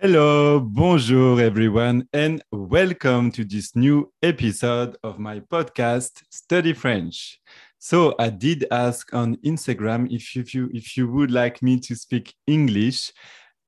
Hello, bonjour everyone, and welcome to this new episode of my podcast, Study French. So I did ask on Instagram if you, if you if you would like me to speak English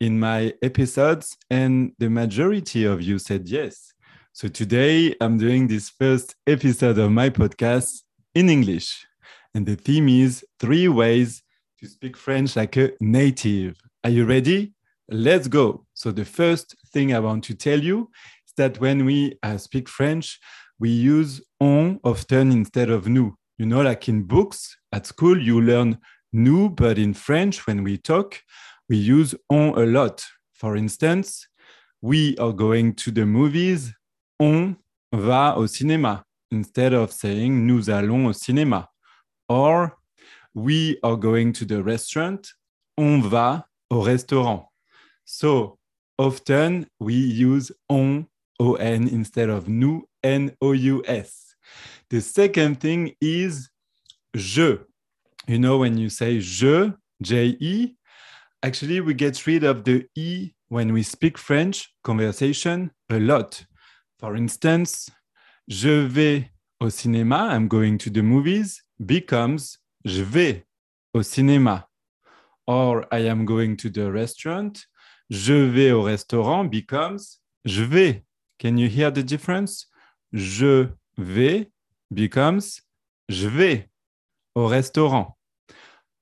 in my episodes, and the majority of you said yes. So today I'm doing this first episode of my podcast in English, and the theme is three ways to speak French like a native. Are you ready? Let's go. So, the first thing I want to tell you is that when we uh, speak French, we use on often instead of nous. You know, like in books at school, you learn nous, but in French, when we talk, we use on a lot. For instance, we are going to the movies, on va au cinéma, instead of saying nous allons au cinéma. Or, we are going to the restaurant, on va au restaurant. So often we use on, on instead of nous, N-O-U-S. The second thing is je. You know, when you say je, J-E, actually we get rid of the E when we speak French conversation a lot. For instance, je vais au cinéma, I'm going to the movies, becomes je vais au cinéma. Or I am going to the restaurant, je vais au restaurant becomes je vais. Can you hear the difference? Je vais becomes je vais au restaurant.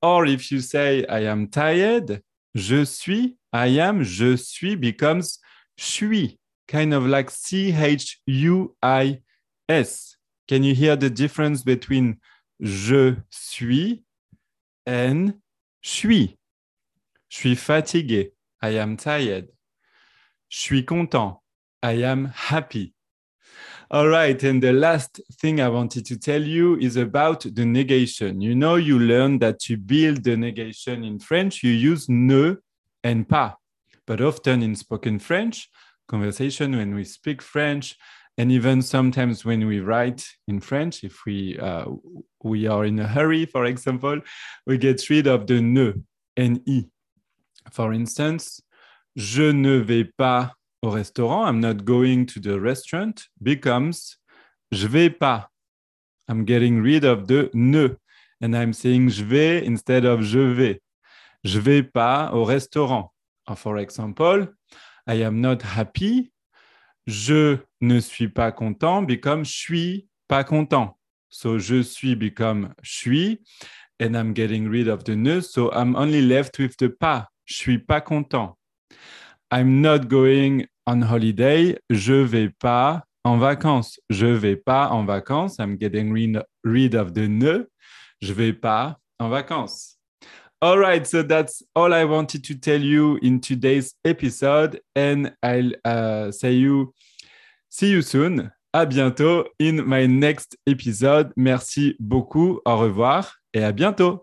Or if you say I am tired, je suis, I am, je suis becomes suis, kind of like C H U I S. Can you hear the difference between je suis and suis? Je suis fatigué. I am tired. Je suis content. I am happy. All right. And the last thing I wanted to tell you is about the negation. You know, you learn that to build the negation in French, you use ne and pas. But often in spoken French, conversation, when we speak French, and even sometimes when we write in French, if we uh, we are in a hurry, for example, we get rid of the ne and i. For instance, je ne vais pas au restaurant, I'm not going to the restaurant, becomes je vais pas. I'm getting rid of the ne and I'm saying je vais instead of je vais. Je vais pas au restaurant. Or, for example, I am not happy. Je ne suis pas content become je suis pas content. So je suis become je suis and I'm getting rid of the ne, so I'm only left with the pas. Je suis pas content. I'm not going on holiday. Je vais pas en vacances. Je vais pas en vacances. I'm getting rid of the ne. Je vais pas en vacances. All right, so that's all I wanted to tell you in today's episode, and I'll uh, say you see you soon. À bientôt in my next episode. Merci beaucoup. Au revoir et à bientôt.